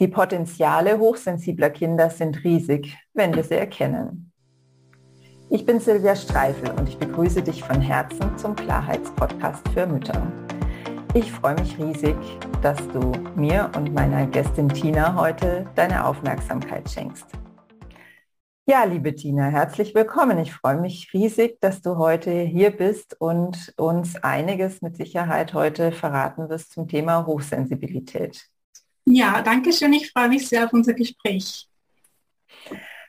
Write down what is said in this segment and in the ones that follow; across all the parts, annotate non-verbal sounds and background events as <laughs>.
Die Potenziale hochsensibler Kinder sind riesig, wenn wir sie erkennen. Ich bin Silvia Streifel und ich begrüße dich von Herzen zum Klarheitspodcast für Mütter. Ich freue mich riesig, dass du mir und meiner Gästin Tina heute deine Aufmerksamkeit schenkst. Ja, liebe Tina, herzlich willkommen. Ich freue mich riesig, dass du heute hier bist und uns einiges mit Sicherheit heute verraten wirst zum Thema Hochsensibilität. Ja, danke schön. Ich freue mich sehr auf unser Gespräch.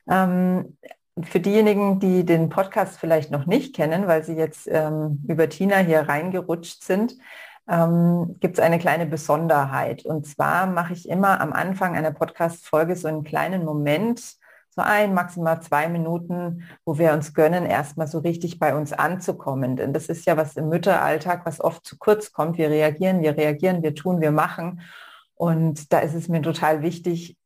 Ähm, für diejenigen, die den Podcast vielleicht noch nicht kennen, weil sie jetzt ähm, über Tina hier reingerutscht sind, ähm, gibt es eine kleine Besonderheit. Und zwar mache ich immer am Anfang einer Podcast-Folge so einen kleinen Moment, so ein, maximal zwei Minuten, wo wir uns gönnen, erstmal so richtig bei uns anzukommen. Denn das ist ja was im Mütteralltag, was oft zu kurz kommt. Wir reagieren, wir reagieren, wir tun, wir machen. Und da ist es mir total wichtig,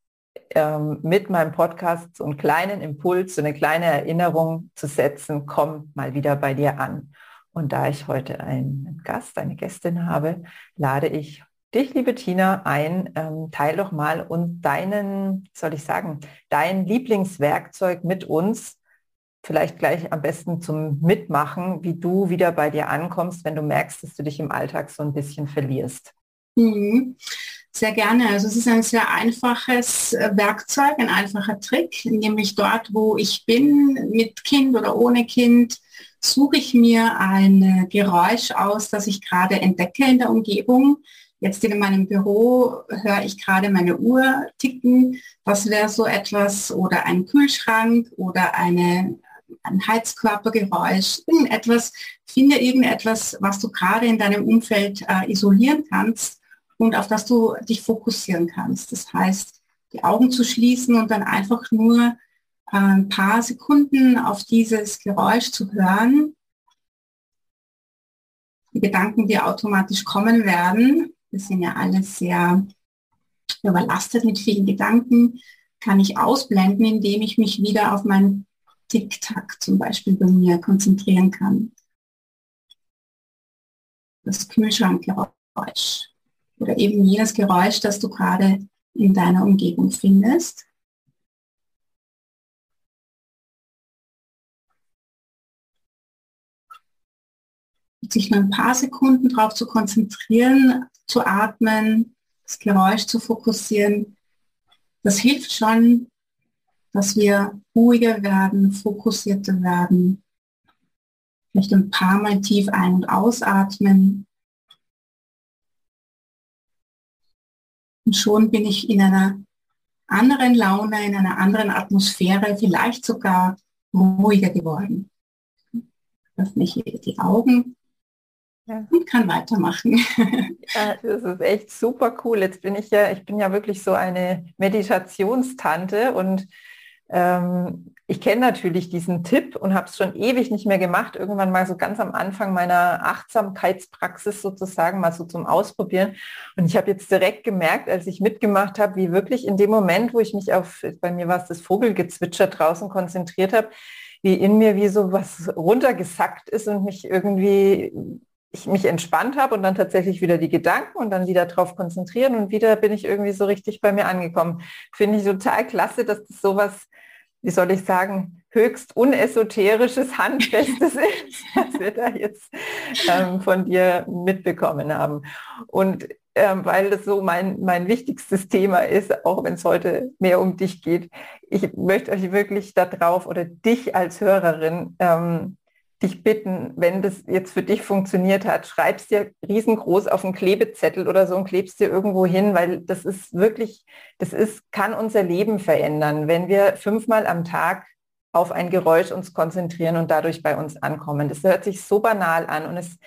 ähm, mit meinem Podcast so einen kleinen Impuls, so eine kleine Erinnerung zu setzen, komm mal wieder bei dir an. Und da ich heute einen Gast, eine Gästin habe, lade ich dich, liebe Tina, ein, ähm, teil doch mal und deinen, soll ich sagen, dein Lieblingswerkzeug mit uns, vielleicht gleich am besten zum Mitmachen, wie du wieder bei dir ankommst, wenn du merkst, dass du dich im Alltag so ein bisschen verlierst. Mhm. Sehr gerne. Also es ist ein sehr einfaches äh, Werkzeug, ein einfacher Trick, nämlich dort, wo ich bin, mit Kind oder ohne Kind, suche ich mir ein Geräusch aus, das ich gerade entdecke in der Umgebung. Jetzt in meinem Büro höre ich gerade meine Uhr ticken. Das wäre so etwas oder ein Kühlschrank oder eine, ein Heizkörpergeräusch, irgendetwas. Finde irgendetwas, was du gerade in deinem Umfeld äh, isolieren kannst und auf das du dich fokussieren kannst. Das heißt, die Augen zu schließen und dann einfach nur äh, ein paar Sekunden auf dieses Geräusch zu hören. Die Gedanken, die automatisch kommen werden, wir sind ja alle sehr überlastet mit vielen Gedanken, kann ich ausblenden, indem ich mich wieder auf mein Tick-Tack zum Beispiel bei mir konzentrieren kann. Das Kühlschrankgeräusch oder eben jenes Geräusch, das du gerade in deiner Umgebung findest. sich nur ein paar Sekunden darauf zu konzentrieren, zu atmen, das Geräusch zu fokussieren, das hilft schon, dass wir ruhiger werden, fokussierter werden, vielleicht ein paar Mal tief ein- und ausatmen Und schon bin ich in einer anderen Laune, in einer anderen Atmosphäre, vielleicht sogar ruhiger geworden. Öffne ich die Augen ja. und kann weitermachen. <laughs> Ja, das ist echt super cool. Jetzt bin ich ja, ich bin ja wirklich so eine Meditationstante und ähm, ich kenne natürlich diesen Tipp und habe es schon ewig nicht mehr gemacht. Irgendwann mal so ganz am Anfang meiner Achtsamkeitspraxis sozusagen mal so zum Ausprobieren. Und ich habe jetzt direkt gemerkt, als ich mitgemacht habe, wie wirklich in dem Moment, wo ich mich auf, bei mir war es das Vogelgezwitscher draußen konzentriert habe, wie in mir wie so was runtergesackt ist und mich irgendwie ich mich entspannt habe und dann tatsächlich wieder die Gedanken und dann wieder darauf konzentrieren und wieder bin ich irgendwie so richtig bei mir angekommen. Finde ich total klasse, dass das sowas wie soll ich sagen, höchst unesoterisches, handfestes <laughs> ist, was wir da jetzt ähm, von dir mitbekommen haben. Und ähm, weil das so mein, mein wichtigstes Thema ist, auch wenn es heute mehr um dich geht, ich möchte euch wirklich darauf oder dich als Hörerin ähm, dich bitten, wenn das jetzt für dich funktioniert hat, schreibst dir riesengroß auf einen Klebezettel oder so und klebst dir irgendwo hin, weil das ist wirklich, das ist, kann unser Leben verändern, wenn wir fünfmal am Tag auf ein Geräusch uns konzentrieren und dadurch bei uns ankommen. Das hört sich so banal an und es,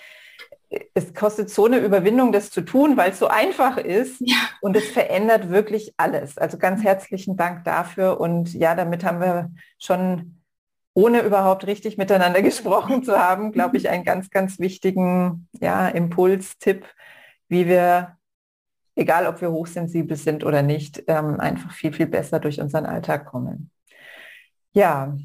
es kostet so eine Überwindung, das zu tun, weil es so einfach ist ja. und es verändert wirklich alles. Also ganz herzlichen Dank dafür und ja, damit haben wir schon ohne überhaupt richtig miteinander <laughs> gesprochen zu haben, glaube ich, einen ganz, ganz wichtigen ja, Impuls, Tipp, wie wir, egal ob wir hochsensibel sind oder nicht, ähm, einfach viel, viel besser durch unseren Alltag kommen. Ja,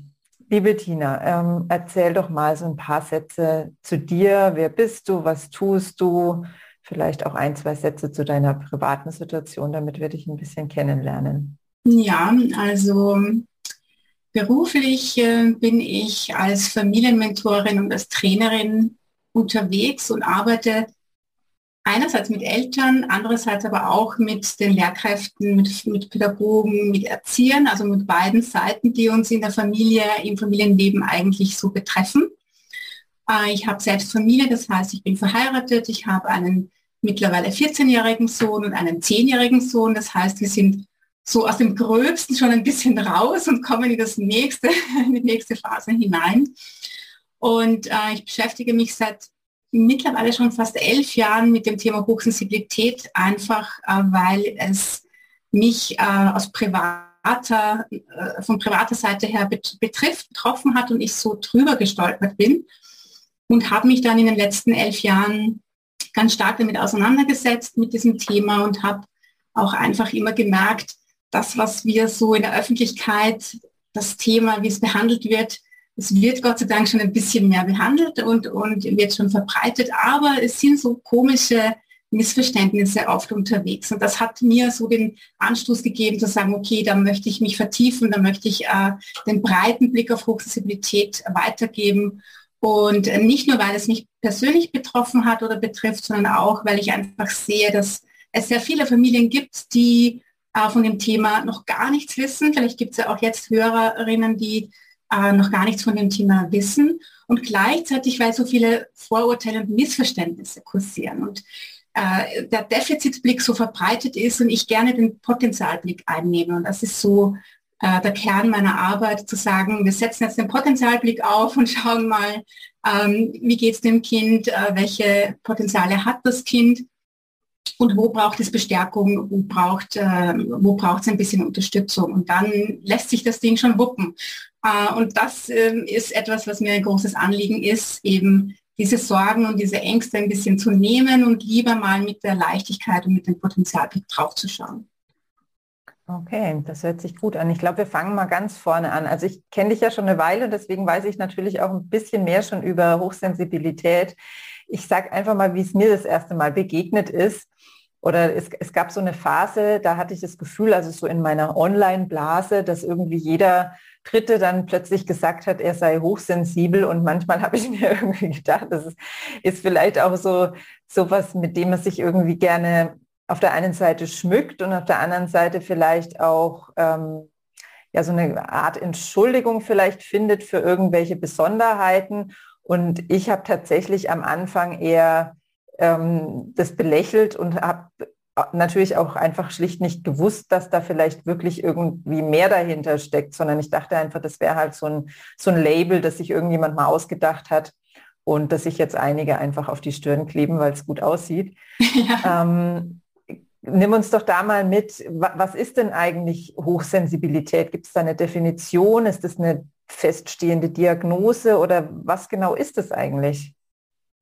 liebe Tina, ähm, erzähl doch mal so ein paar Sätze zu dir. Wer bist du? Was tust du? vielleicht auch ein, zwei Sätze zu deiner privaten Situation, damit wir dich ein bisschen kennenlernen. Ja, also beruflich äh, bin ich als Familienmentorin und als Trainerin unterwegs und arbeite einerseits mit Eltern, andererseits aber auch mit den Lehrkräften, mit, mit Pädagogen, mit Erziehern, also mit beiden Seiten, die uns in der Familie, im Familienleben eigentlich so betreffen. Äh, ich habe selbst Familie, das heißt, ich bin verheiratet, ich habe einen mittlerweile 14-jährigen Sohn und einen 10-jährigen Sohn. Das heißt, wir sind so aus dem Gröbsten schon ein bisschen raus und kommen in das nächste, <laughs> in die nächste Phase hinein. Und äh, ich beschäftige mich seit mittlerweile schon fast elf Jahren mit dem Thema Hochsensibilität, einfach äh, weil es mich äh, aus privater, äh, von privater Seite her bet betrifft, betroffen hat und ich so drüber gestolpert bin und habe mich dann in den letzten elf Jahren ganz stark damit auseinandergesetzt mit diesem Thema und habe auch einfach immer gemerkt, das, was wir so in der Öffentlichkeit, das Thema, wie es behandelt wird, es wird Gott sei Dank schon ein bisschen mehr behandelt und, und wird schon verbreitet, aber es sind so komische Missverständnisse oft unterwegs. Und das hat mir so den Anstoß gegeben zu sagen, okay, da möchte ich mich vertiefen, da möchte ich äh, den breiten Blick auf Hochsensibilität weitergeben und nicht nur, weil es mich persönlich betroffen hat oder betrifft, sondern auch, weil ich einfach sehe, dass es sehr viele Familien gibt, die äh, von dem Thema noch gar nichts wissen. Vielleicht gibt es ja auch jetzt Hörerinnen, die äh, noch gar nichts von dem Thema wissen. Und gleichzeitig, weil so viele Vorurteile und Missverständnisse kursieren und äh, der Defizitblick so verbreitet ist und ich gerne den Potenzialblick einnehme. Und das ist so der Kern meiner Arbeit, zu sagen, wir setzen jetzt den Potenzialblick auf und <laughs> schauen mal, ähm, wie geht es dem Kind, welche Potenziale hat das Kind und wo braucht es Bestärkung, wo braucht äh, wo braucht es ein bisschen Unterstützung und dann lässt sich das Ding schon wuppen. Äh, und das ähm, ist etwas, was mir ein großes Anliegen ist, eben diese Sorgen und diese Ängste ein bisschen zu nehmen und lieber mal mit der Leichtigkeit und mit dem Potenzialblick draufzuschauen. Okay, das hört sich gut an. Ich glaube, wir fangen mal ganz vorne an. Also ich kenne dich ja schon eine Weile, deswegen weiß ich natürlich auch ein bisschen mehr schon über Hochsensibilität. Ich sage einfach mal, wie es mir das erste Mal begegnet ist. Oder es, es gab so eine Phase, da hatte ich das Gefühl, also so in meiner Online-Blase, dass irgendwie jeder Dritte dann plötzlich gesagt hat, er sei hochsensibel und manchmal <laughs> habe ich mir irgendwie gedacht, das ist, ist vielleicht auch so sowas, mit dem man sich irgendwie gerne auf der einen Seite schmückt und auf der anderen Seite vielleicht auch ähm, ja so eine Art Entschuldigung vielleicht findet für irgendwelche Besonderheiten. Und ich habe tatsächlich am Anfang eher ähm, das belächelt und habe natürlich auch einfach schlicht nicht gewusst, dass da vielleicht wirklich irgendwie mehr dahinter steckt, sondern ich dachte einfach, das wäre halt so ein, so ein Label, das sich irgendjemand mal ausgedacht hat und dass sich jetzt einige einfach auf die Stirn kleben, weil es gut aussieht. <laughs> Ja. Ähm, Nimm uns doch da mal mit, was ist denn eigentlich Hochsensibilität? Gibt es da eine Definition? Ist das eine feststehende Diagnose oder was genau ist es eigentlich?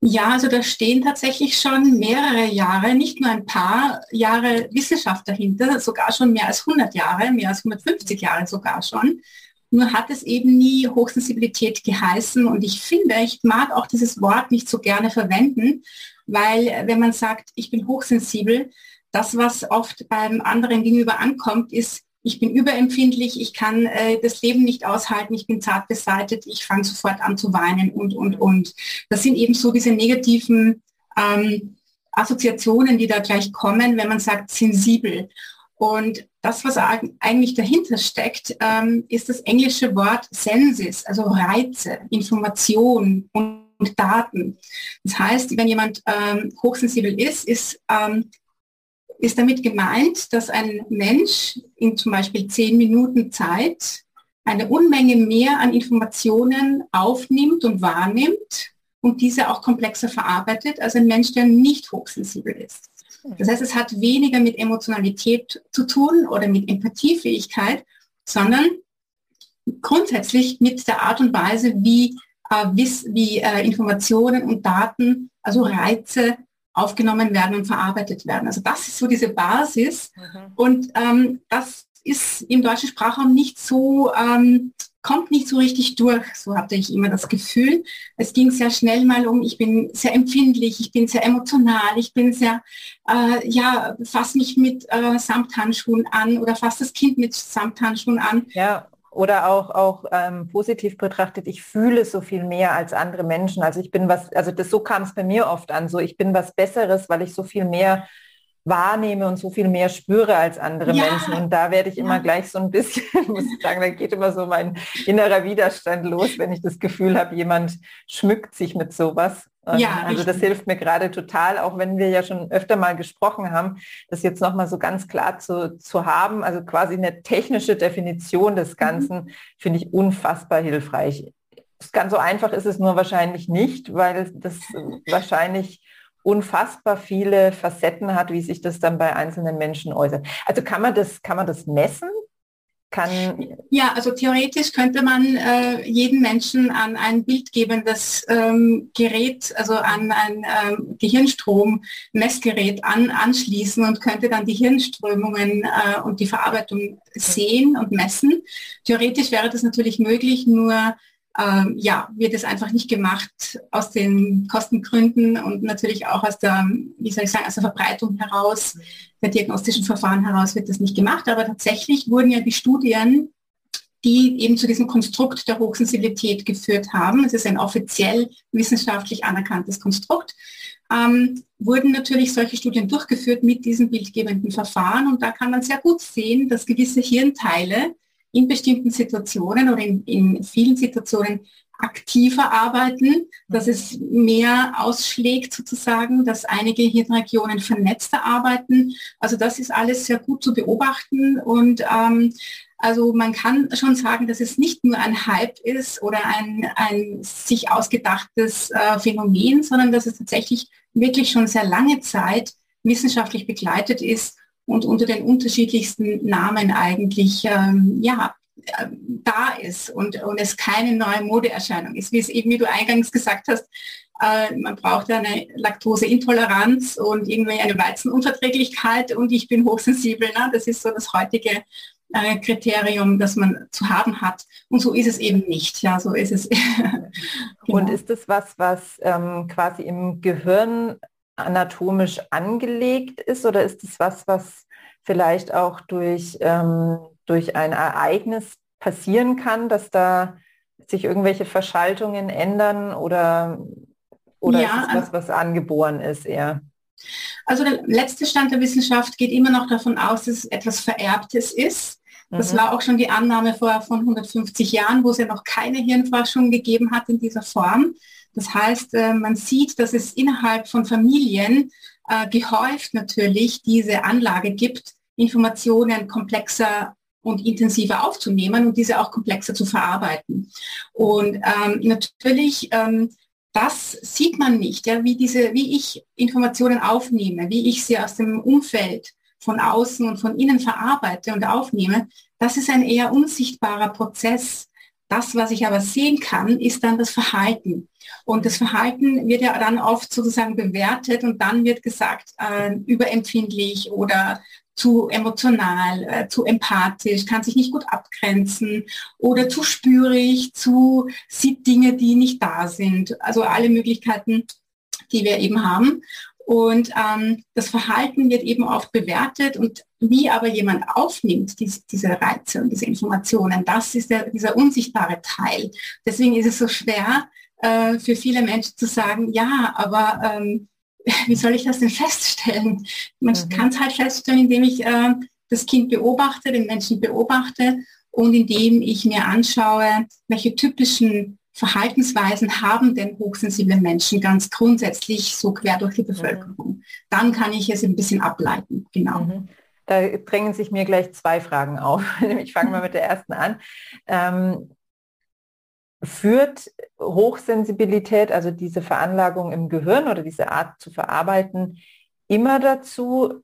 Ja, also da stehen tatsächlich schon mehrere Jahre, nicht nur ein paar Jahre Wissenschaft dahinter, sogar schon mehr als 100 Jahre, mehr als 150 Jahre sogar schon. Nur hat es eben nie Hochsensibilität geheißen und ich finde, ich mag auch dieses Wort nicht so gerne verwenden, weil wenn man sagt, ich bin hochsensibel, das, was oft beim anderen gegenüber ankommt, ist, ich bin überempfindlich, ich kann äh, das Leben nicht aushalten, ich bin zart beseitet, ich fange sofort an zu weinen und, und, und. Das sind eben so diese negativen ähm, Assoziationen, die da gleich kommen, wenn man sagt sensibel. Und das, was eigentlich dahinter steckt, ähm, ist das englische Wort Senses, also Reize, Information und, und Daten. Das heißt, wenn jemand ähm, hochsensibel ist, ist ähm, ist damit gemeint, dass ein Mensch in zum Beispiel zehn Minuten Zeit eine Unmenge mehr an Informationen aufnimmt und wahrnimmt und diese auch komplexer verarbeitet als ein Mensch, der nicht hochsensibel ist. Das heißt, es hat weniger mit Emotionalität zu tun oder mit Empathiefähigkeit, sondern grundsätzlich mit der Art und Weise, wie, äh, wie äh, Informationen und Daten, also Reize aufgenommen werden und verarbeitet werden. Also das ist so diese Basis mhm. und ähm, das ist im deutschen Sprachraum nicht so ähm, kommt nicht so richtig durch, so hatte ich immer das Gefühl. Es ging sehr schnell mal um, ich bin sehr empfindlich, ich bin sehr emotional, ich bin sehr, äh, ja, fass mich mit äh, Samthandschuhen an oder fass das Kind mit Samthandschuhen an. Ja, oder auch, auch ähm, positiv betrachtet, ich fühle so viel mehr als andere Menschen. Also ich bin was, also das so kam es bei mir oft an, so ich bin was Besseres, weil ich so viel mehr wahrnehme und so viel mehr spüre als andere ja. Menschen. Und da werde ich immer gleich so ein bisschen, <laughs> muss ich sagen, da geht immer so mein innerer Widerstand los, wenn ich das Gefühl habe, jemand schmückt sich mit sowas. Ja, also das hilft mir gerade total, auch wenn wir ja schon öfter mal gesprochen haben, das jetzt nochmal so ganz klar zu, zu haben, also quasi eine technische Definition des mhm. Ganzen, mhm. finde ich unfassbar hilfreich. Ganz so einfach ist es nur wahrscheinlich nicht, weil das wahrscheinlich unfassbar viele Facetten hat, wie sich das dann bei einzelnen Menschen äußert. Also kann man das, kann man das messen? Kann ja, also theoretisch könnte man äh, jeden Menschen an ein bildgebendes ähm, Gerät, also an ein ähm, Gehirnstrom-Messgerät an, anschließen und könnte dann die Hirnströmungen äh, und die Verarbeitung sehen und messen. Theoretisch wäre das natürlich möglich, nur ähm, ja, wird es einfach nicht gemacht aus den Kostengründen und natürlich auch aus der, wie soll ich sagen, aus der Verbreitung heraus, der diagnostischen Verfahren heraus wird das nicht gemacht. Aber tatsächlich wurden ja die Studien, die eben zu diesem Konstrukt der Hochsensibilität geführt haben, es ist ein offiziell wissenschaftlich anerkanntes Konstrukt, ähm, wurden natürlich solche Studien durchgeführt mit diesem bildgebenden Verfahren und da kann man sehr gut sehen, dass gewisse Hirnteile in bestimmten Situationen oder in, in vielen Situationen aktiver arbeiten, dass es mehr ausschlägt sozusagen, dass einige Hirnregionen vernetzter arbeiten. Also das ist alles sehr gut zu beobachten und ähm, also man kann schon sagen, dass es nicht nur ein Hype ist oder ein, ein sich ausgedachtes äh, Phänomen, sondern dass es tatsächlich wirklich schon sehr lange Zeit wissenschaftlich begleitet ist und unter den unterschiedlichsten Namen eigentlich ähm, ja, äh, da ist und, und es keine neue Modeerscheinung ist. Wie es eben, wie du eingangs gesagt hast, äh, man braucht eine Laktoseintoleranz und irgendwie eine Weizenunverträglichkeit und ich bin hochsensibel. Ne? Das ist so das heutige äh, Kriterium, das man zu haben hat. Und so ist es eben nicht. Ja, so ist es. <laughs> genau. Und ist das was, was ähm, quasi im Gehirn anatomisch angelegt ist oder ist es was, was vielleicht auch durch, ähm, durch ein Ereignis passieren kann, dass da sich irgendwelche Verschaltungen ändern oder, oder ja, ist es was, was angeboren ist eher? Also der letzte Stand der Wissenschaft geht immer noch davon aus, dass es etwas Vererbtes ist. Das mhm. war auch schon die Annahme vor von 150 Jahren, wo es ja noch keine Hirnforschung gegeben hat in dieser Form. Das heißt, äh, man sieht, dass es innerhalb von Familien äh, gehäuft natürlich diese Anlage gibt, Informationen komplexer und intensiver aufzunehmen und diese auch komplexer zu verarbeiten. Und ähm, natürlich, ähm, das sieht man nicht, ja, wie, diese, wie ich Informationen aufnehme, wie ich sie aus dem Umfeld von außen und von innen verarbeite und aufnehme. Das ist ein eher unsichtbarer Prozess. Das, was ich aber sehen kann, ist dann das Verhalten. Und das Verhalten wird ja dann oft sozusagen bewertet und dann wird gesagt, äh, überempfindlich oder zu emotional, äh, zu empathisch, kann sich nicht gut abgrenzen oder zu spürig, zu sieht Dinge, die nicht da sind. Also alle Möglichkeiten, die wir eben haben. Und ähm, das Verhalten wird eben oft bewertet und wie aber jemand aufnimmt, diese, diese Reize und diese Informationen, das ist der, dieser unsichtbare Teil. Deswegen ist es so schwer äh, für viele Menschen zu sagen, ja, aber ähm, <laughs> wie soll ich das denn feststellen? Man mhm. kann es halt feststellen, indem ich äh, das Kind beobachte, den Menschen beobachte und indem ich mir anschaue, welche typischen Verhaltensweisen haben denn hochsensible Menschen ganz grundsätzlich so quer durch die mhm. Bevölkerung? Dann kann ich es ein bisschen ableiten, genau. Mhm. Da drängen sich mir gleich zwei Fragen auf. <laughs> Ich fange mal mit der ersten an. Ähm, führt Hochsensibilität, also diese Veranlagung im Gehirn oder diese Art zu verarbeiten, immer dazu,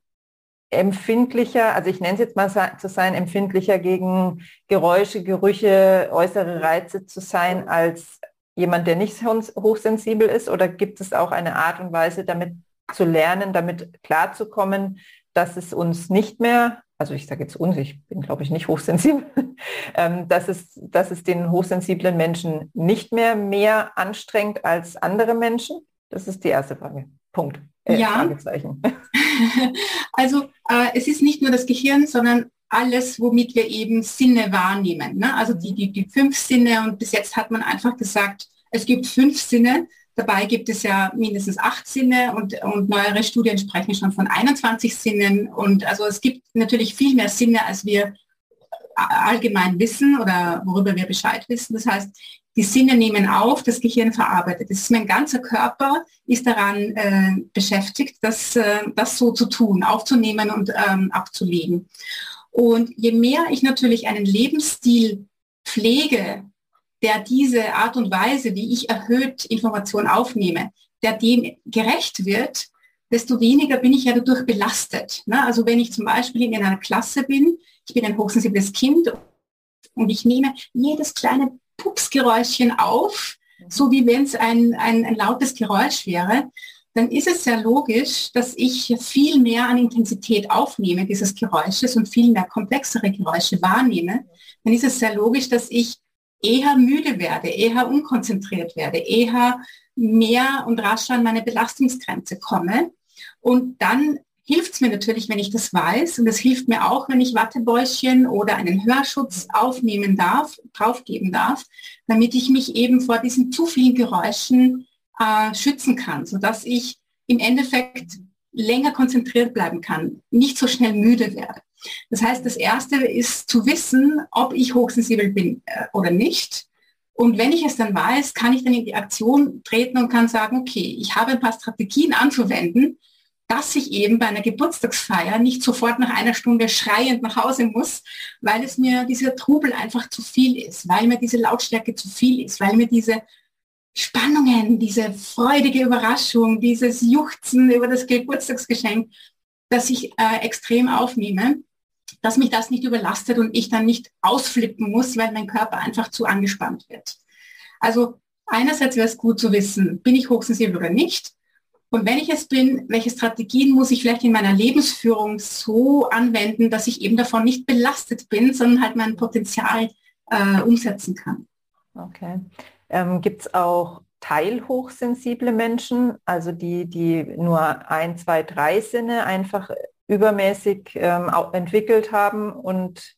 empfindlicher, also ich nenne es jetzt mal zu sein, empfindlicher gegen Geräusche, Gerüche, äußere Reize zu sein als jemand, der nicht hochsensibel ist? Oder gibt es auch eine Art und Weise, damit zu lernen, damit klarzukommen, dass es uns nicht mehr, also ich sage jetzt uns, ich bin glaube ich nicht hochsensibel, <laughs> ähm, dass, es, dass es den hochsensiblen Menschen nicht mehr mehr anstrengt als andere Menschen? Das ist die erste Frage. Punkt. Äh, ja. <laughs> <laughs> also äh, es ist nicht nur das Gehirn, sondern alles, womit wir eben Sinne wahrnehmen. Ne? Also die, die, die fünf Sinne und bis jetzt hat man einfach gesagt, es gibt fünf Sinne. Dabei gibt es ja mindestens acht Sinne und, und neuere Studien sprechen schon von 21 Sinnen. Und also es gibt natürlich viel mehr Sinne, als wir allgemein wissen oder worüber wir Bescheid wissen. Das heißt, die Sinne nehmen auf, das Gehirn verarbeitet. Das ist mein ganzer Körper ist daran äh, beschäftigt, das, äh, das so zu tun, aufzunehmen und ähm, abzulegen. Und je mehr ich natürlich einen Lebensstil pflege, der diese Art und Weise, wie ich erhöht Informationen aufnehme, der dem gerecht wird, desto weniger bin ich ja dadurch belastet. Ne? Also wenn ich zum Beispiel in einer Klasse bin, ich bin ein hochsensibles Kind und ich nehme jedes kleine Pupsgeräuschchen auf, so wie wenn es ein, ein, ein lautes Geräusch wäre, dann ist es sehr logisch, dass ich viel mehr an Intensität aufnehme dieses Geräusches und viel mehr komplexere Geräusche wahrnehme. Dann ist es sehr logisch, dass ich eher müde werde, eher unkonzentriert werde, eher mehr und rascher an meine Belastungsgrenze komme. Und dann hilft es mir natürlich, wenn ich das weiß. Und es hilft mir auch, wenn ich Wattebäuschen oder einen Hörschutz aufnehmen darf, draufgeben darf, damit ich mich eben vor diesen zu vielen Geräuschen äh, schützen kann, sodass ich im Endeffekt länger konzentriert bleiben kann, nicht so schnell müde werde. Das heißt, das Erste ist zu wissen, ob ich hochsensibel bin äh, oder nicht. Und wenn ich es dann weiß, kann ich dann in die Aktion treten und kann sagen, okay, ich habe ein paar Strategien anzuwenden, dass ich eben bei einer Geburtstagsfeier nicht sofort nach einer Stunde schreiend nach Hause muss, weil es mir dieser Trubel einfach zu viel ist, weil mir diese Lautstärke zu viel ist, weil mir diese Spannungen, diese freudige Überraschung, dieses Juchzen über das Geburtstagsgeschenk, das ich äh, extrem aufnehme, dass mich das nicht überlastet und ich dann nicht ausflippen muss, weil mein Körper einfach zu angespannt wird. Also einerseits wäre es gut zu wissen, bin ich hochsensibel oder nicht? Und wenn ich es bin, welche Strategien muss ich vielleicht in meiner Lebensführung so anwenden, dass ich eben davon nicht belastet bin, sondern halt mein Potenzial äh, umsetzen kann. Okay. Ähm, Gibt es auch teilhochsensible Menschen, also die, die nur ein, zwei, drei Sinne einfach übermäßig ähm, entwickelt haben und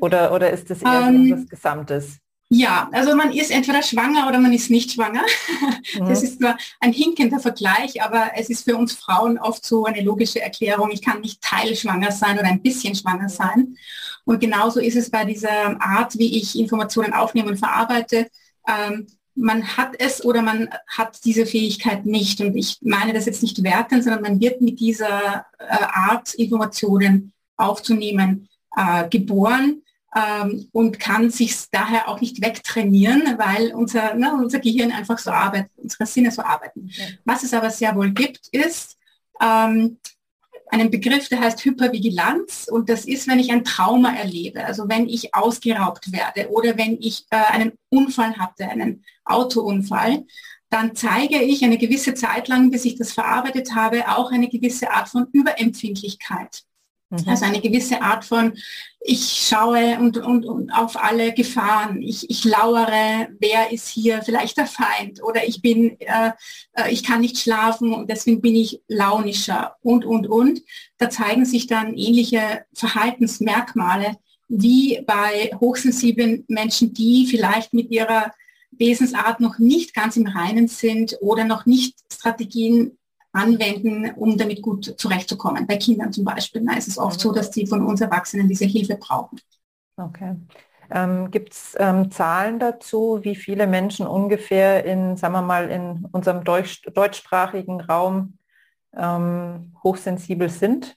oder, oder ist das eher ähm, was Gesamtes? Ja, also man ist entweder schwanger oder man ist nicht schwanger. Mhm. Das ist nur ein hinkender Vergleich, aber es ist für uns Frauen oft so eine logische Erklärung. Ich kann nicht teilschwanger sein oder ein bisschen schwanger sein. Und genauso ist es bei dieser Art, wie ich Informationen aufnehme und verarbeite. Ähm, man hat es oder man hat diese Fähigkeit nicht. Und ich meine das jetzt nicht werten, sondern man wird mit dieser äh, Art, Informationen aufzunehmen, äh, geboren ähm, und kann sich daher auch nicht wegtrainieren, weil unser, ne, unser Gehirn einfach so arbeitet, unsere Sinne so arbeiten. Ja. Was es aber sehr wohl gibt, ist ähm, einen Begriff, der heißt Hypervigilanz und das ist, wenn ich ein Trauma erlebe, also wenn ich ausgeraubt werde oder wenn ich äh, einen Unfall hatte, einen Autounfall, dann zeige ich eine gewisse Zeit lang, bis ich das verarbeitet habe, auch eine gewisse Art von Überempfindlichkeit. Mhm. Also eine gewisse Art von, ich schaue und, und, und auf alle Gefahren, ich, ich lauere, wer ist hier vielleicht der Feind oder ich bin, äh, äh, ich kann nicht schlafen und deswegen bin ich launischer und, und, und. Da zeigen sich dann ähnliche Verhaltensmerkmale wie bei hochsensiblen Menschen, die vielleicht mit ihrer Wesensart noch nicht ganz im Reinen sind oder noch nicht Strategien anwenden, um damit gut zurechtzukommen. Bei Kindern zum Beispiel na, ist es oft so, dass sie von uns Erwachsenen diese Hilfe brauchen. Okay. Ähm, Gibt es ähm, Zahlen dazu, wie viele Menschen ungefähr in, sagen wir mal, in unserem deutsch, deutschsprachigen Raum ähm, hochsensibel sind?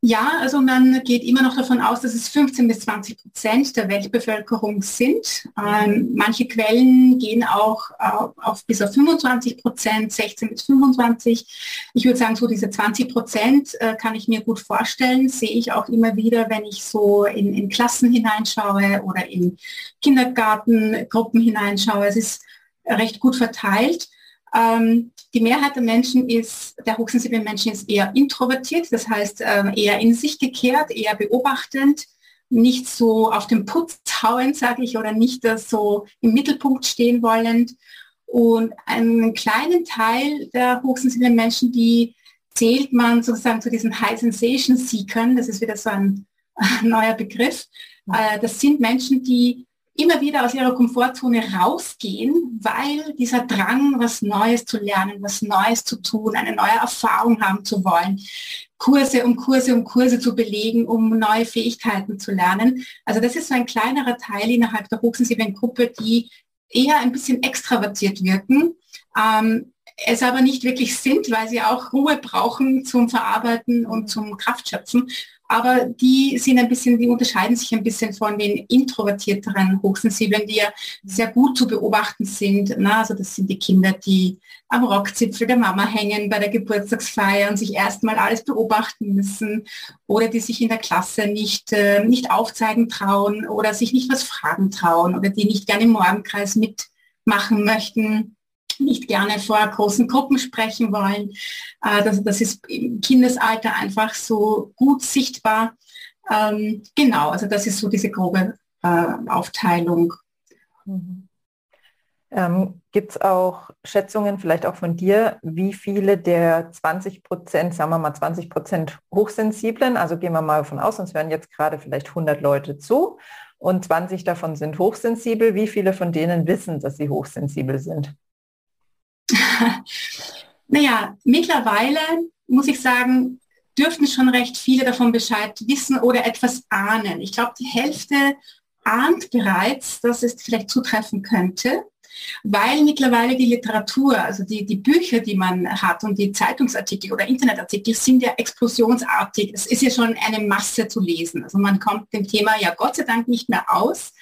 Ja, also man geht immer noch davon aus, dass es 15 bis 20 Prozent der Weltbevölkerung sind. Ähm, manche Quellen gehen auch äh, auf bis auf 25 Prozent, 16 bis 25. Ich würde sagen, so diese 20 Prozent äh, kann ich mir gut vorstellen, sehe ich auch immer wieder, wenn ich so in, in Klassen hineinschaue oder in Kindergartengruppen hineinschaue. Es ist recht gut verteilt. Ähm, die Mehrheit der Menschen ist, der hochsensiblen Menschen ist eher introvertiert, das heißt ähm, eher in sich gekehrt, eher beobachtend, nicht so auf den Putz hauen, sage ich, oder nicht so im Mittelpunkt stehen wollend. Und einen kleinen Teil der hochsensiblen Menschen, die zählt man sozusagen zu diesen High Sensation Seekern, das ist wieder so ein <laughs> neuer Begriff. Äh, das sind Menschen, die immer wieder aus ihrer Komfortzone rausgehen, weil dieser Drang, was Neues zu lernen, was Neues zu tun, eine neue Erfahrung haben zu wollen, Kurse um Kurse um Kurse zu belegen, um neue Fähigkeiten zu lernen. Also das ist so ein kleinerer Teil innerhalb der hochsensiblen Gruppe, die eher ein bisschen extravertiert wirken, ähm, es aber nicht wirklich sind, weil sie auch Ruhe brauchen zum Verarbeiten und zum Kraftschöpfen aber die sind ein bisschen, die unterscheiden sich ein bisschen von den introvertierteren Hochsensiblen, die ja sehr gut zu beobachten sind. Na, also das sind die Kinder, die am Rockzipfel der Mama hängen bei der Geburtstagsfeier und sich erstmal alles beobachten müssen. Oder die sich in der Klasse nicht, äh, nicht aufzeigen trauen oder sich nicht was fragen trauen oder die nicht gerne im Morgenkreis mitmachen möchten nicht gerne vor großen Gruppen sprechen wollen. Äh, das, ist im Kindesalter einfach so gut sichtbar. Ähm, genau, also das ist so diese grobe äh, Aufteilung. Mhm. Ähm, Gibt es auch Schätzungen, vielleicht auch von dir, wie viele der 20 Prozent, sagen wir mal 20 Prozent Hochsensiblen, also gehen wir mal davon aus, uns hören jetzt gerade vielleicht 100 Leute zu und 20 davon sind hochsensibel, wie viele von denen wissen, dass sie hochsensibel sind? <laughs> naja, mittlerweile muss ich sagen, dürften schon recht viele davon Bescheid wissen oder etwas ahnen. Ich glaube, die Hälfte ahnt bereits, dass es vielleicht zutreffen könnte, weil mittlerweile die Literatur, also die, die Bücher, die man hat und die Zeitungsartikel oder Internetartikel sind ja explosionsartig. Es ist ja schon eine Masse zu lesen. Also man kommt dem Thema ja Gott sei Dank nicht mehr aus.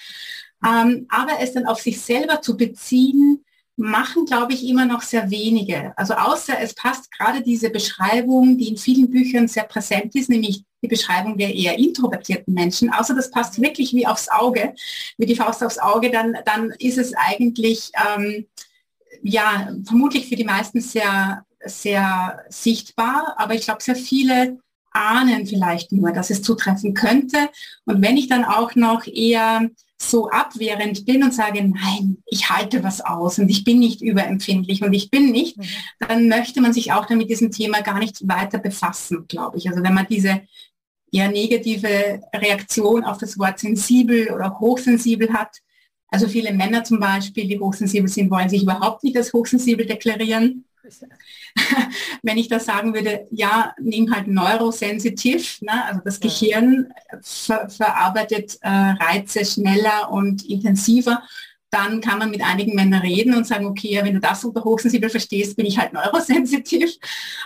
Ähm, aber es dann auf sich selber zu beziehen, machen, glaube ich, immer noch sehr wenige. Also außer es passt gerade diese Beschreibung, die in vielen Büchern sehr präsent ist, nämlich die Beschreibung der eher introvertierten Menschen. Außer das passt wirklich wie aufs Auge, wie die Faust aufs Auge, dann, dann ist es eigentlich, ähm, ja, vermutlich für die meisten sehr, sehr sichtbar. Aber ich glaube, sehr viele ahnen vielleicht nur, dass es zutreffen könnte. Und wenn ich dann auch noch eher so abwehrend bin und sage, nein, ich halte was aus und ich bin nicht überempfindlich und ich bin nicht, mhm. dann möchte man sich auch damit diesem Thema gar nicht weiter befassen, glaube ich. Also wenn man diese eher negative Reaktion auf das Wort sensibel oder hochsensibel hat, also viele Männer zum Beispiel, die hochsensibel sind, wollen sich überhaupt nicht als hochsensibel deklarieren. <laughs> wenn ich da sagen würde, ja, nimm halt neurosensitiv, ne? also das Gehirn ver verarbeitet äh, Reize schneller und intensiver, dann kann man mit einigen Männern reden und sagen, okay, ja, wenn du das unter hochsensibel verstehst, bin ich halt <laughs> neurosensitiv.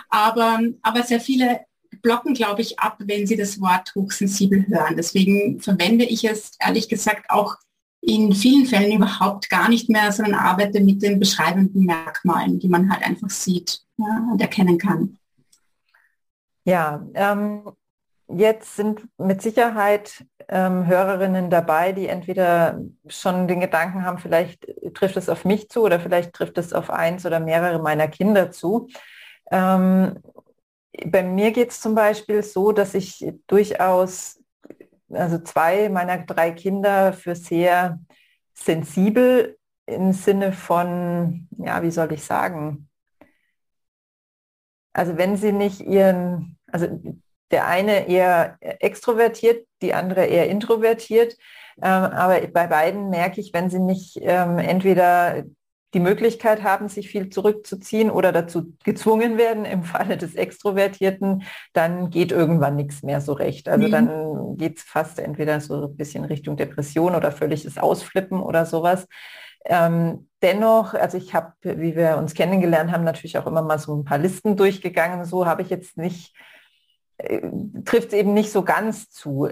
Aber, aber sehr viele blocken, glaube ich, ab, wenn sie das Wort hochsensibel hören. Deswegen verwende ich es ehrlich gesagt auch in vielen Fällen überhaupt gar nicht mehr, sondern arbeite mit den beschreibenden Merkmalen, die man halt einfach sieht ja, und erkennen kann. Ja, ähm, jetzt sind mit Sicherheit ähm, Hörerinnen dabei, die entweder schon den Gedanken haben, vielleicht trifft es auf mich zu oder vielleicht trifft es auf eins oder mehrere meiner Kinder zu. Ähm, bei mir geht es zum Beispiel so, dass ich durchaus also zwei meiner drei Kinder für sehr sensibel im Sinne von, ja, wie soll ich sagen? Also wenn sie nicht ihren, also der eine eher extrovertiert, die andere eher introvertiert, ähm, aber bei beiden merke ich, wenn sie nicht ähm, entweder die Möglichkeit haben, sich viel zurückzuziehen oder dazu gezwungen werden im Falle des Extrovertierten, dann geht irgendwann nichts mehr so recht. Also mhm. dann geht es fast entweder so ein bisschen Richtung Depression oder völliges Ausflippen oder sowas. Ähm, dennoch, also ich habe, wie wir uns kennengelernt haben, natürlich auch immer mal so ein paar Listen durchgegangen. So habe ich jetzt nicht, äh, trifft eben nicht so ganz zu.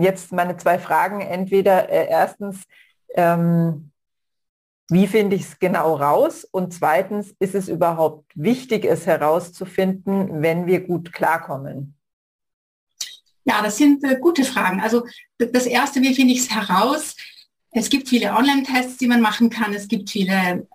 Jetzt meine zwei Fragen. Entweder äh, erstens, ähm, wie finde ich es genau raus? Und zweitens, ist es überhaupt wichtig, es herauszufinden, wenn wir gut klarkommen? Ja, das sind äh, gute Fragen. Also das Erste, wie finde ich es heraus? Es gibt viele Online-Tests, die man machen kann. Es gibt viele ähm,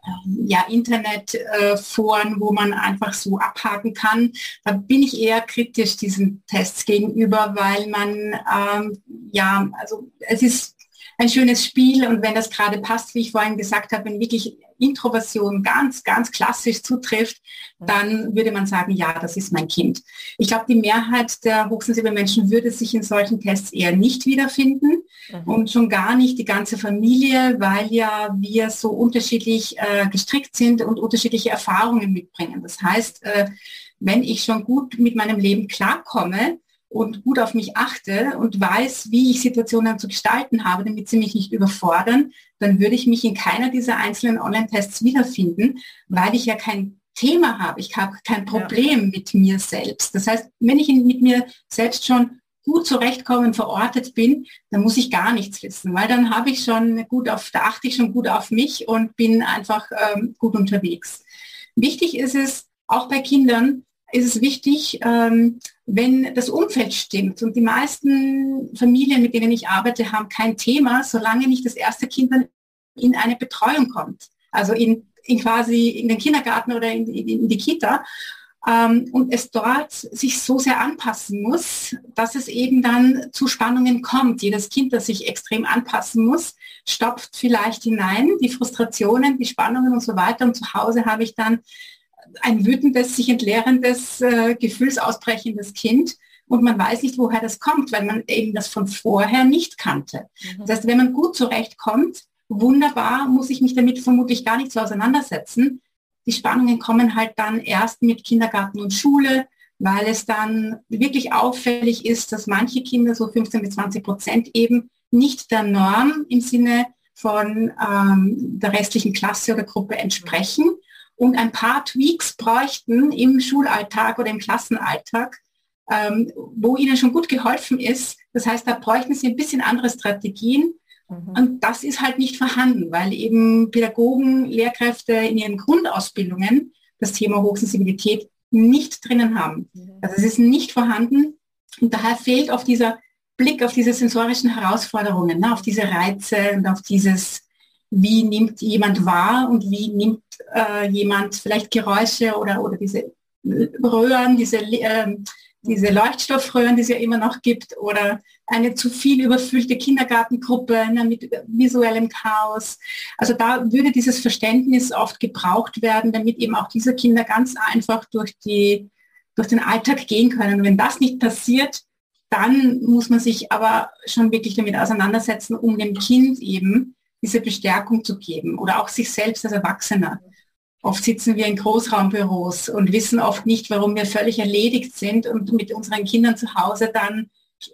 ja, Internetforen, äh, wo man einfach so abhaken kann. Da bin ich eher kritisch diesen Tests gegenüber, weil man, ähm, ja, also es ist ein schönes Spiel und wenn das gerade passt, wie ich vorhin gesagt habe, wenn wirklich Introversion ganz, ganz klassisch zutrifft, dann würde man sagen, ja, das ist mein Kind. Ich glaube, die Mehrheit der hochsensiblen Menschen würde sich in solchen Tests eher nicht wiederfinden mhm. und schon gar nicht die ganze Familie, weil ja wir so unterschiedlich äh, gestrickt sind und unterschiedliche Erfahrungen mitbringen. Das heißt, äh, wenn ich schon gut mit meinem Leben klarkomme, und gut auf mich achte und weiß, wie ich Situationen zu gestalten habe, damit sie mich nicht überfordern, dann würde ich mich in keiner dieser einzelnen Online-Tests wiederfinden, weil ich ja kein Thema habe. Ich habe kein Problem ja. mit mir selbst. Das heißt, wenn ich mit mir selbst schon gut zurechtkommen, verortet bin, dann muss ich gar nichts wissen, weil dann habe ich schon gut auf, da achte ich schon gut auf mich und bin einfach ähm, gut unterwegs. Wichtig ist es, auch bei Kindern, ist es wichtig, ähm, wenn das Umfeld stimmt. Und die meisten Familien, mit denen ich arbeite, haben kein Thema, solange nicht das erste Kind dann in eine Betreuung kommt. Also in, in quasi in den Kindergarten oder in, in, in die Kita. Ähm, und es dort sich so sehr anpassen muss, dass es eben dann zu Spannungen kommt. Jedes Kind, das sich extrem anpassen muss, stopft vielleicht hinein die Frustrationen, die Spannungen und so weiter. Und zu Hause habe ich dann ein wütendes, sich entleerendes, äh, gefühlsausbrechendes Kind und man weiß nicht, woher das kommt, weil man eben das von vorher nicht kannte. Mhm. Das heißt, wenn man gut zurechtkommt, wunderbar, muss ich mich damit vermutlich gar nicht so auseinandersetzen. Die Spannungen kommen halt dann erst mit Kindergarten und Schule, weil es dann wirklich auffällig ist, dass manche Kinder, so 15 bis 20 Prozent eben, nicht der Norm im Sinne von ähm, der restlichen Klasse oder Gruppe entsprechen und ein paar Tweaks bräuchten im Schulalltag oder im Klassenalltag, ähm, wo ihnen schon gut geholfen ist. Das heißt, da bräuchten sie ein bisschen andere Strategien. Mhm. Und das ist halt nicht vorhanden, weil eben Pädagogen, Lehrkräfte in ihren Grundausbildungen das Thema Hochsensibilität nicht drinnen haben. Mhm. Also es ist nicht vorhanden und daher fehlt auf dieser Blick auf diese sensorischen Herausforderungen, ne, auf diese Reize und auf dieses wie nimmt jemand wahr und wie nimmt äh, jemand vielleicht Geräusche oder, oder diese Röhren, diese, äh, diese Leuchtstoffröhren, die es ja immer noch gibt, oder eine zu viel überfüllte Kindergartengruppe ne, mit visuellem Chaos. Also da würde dieses Verständnis oft gebraucht werden, damit eben auch diese Kinder ganz einfach durch, die, durch den Alltag gehen können. Und wenn das nicht passiert, dann muss man sich aber schon wirklich damit auseinandersetzen, um dem Kind eben diese Bestärkung zu geben oder auch sich selbst als Erwachsener. Oft sitzen wir in Großraumbüros und wissen oft nicht, warum wir völlig erledigt sind und mit unseren Kindern zu Hause dann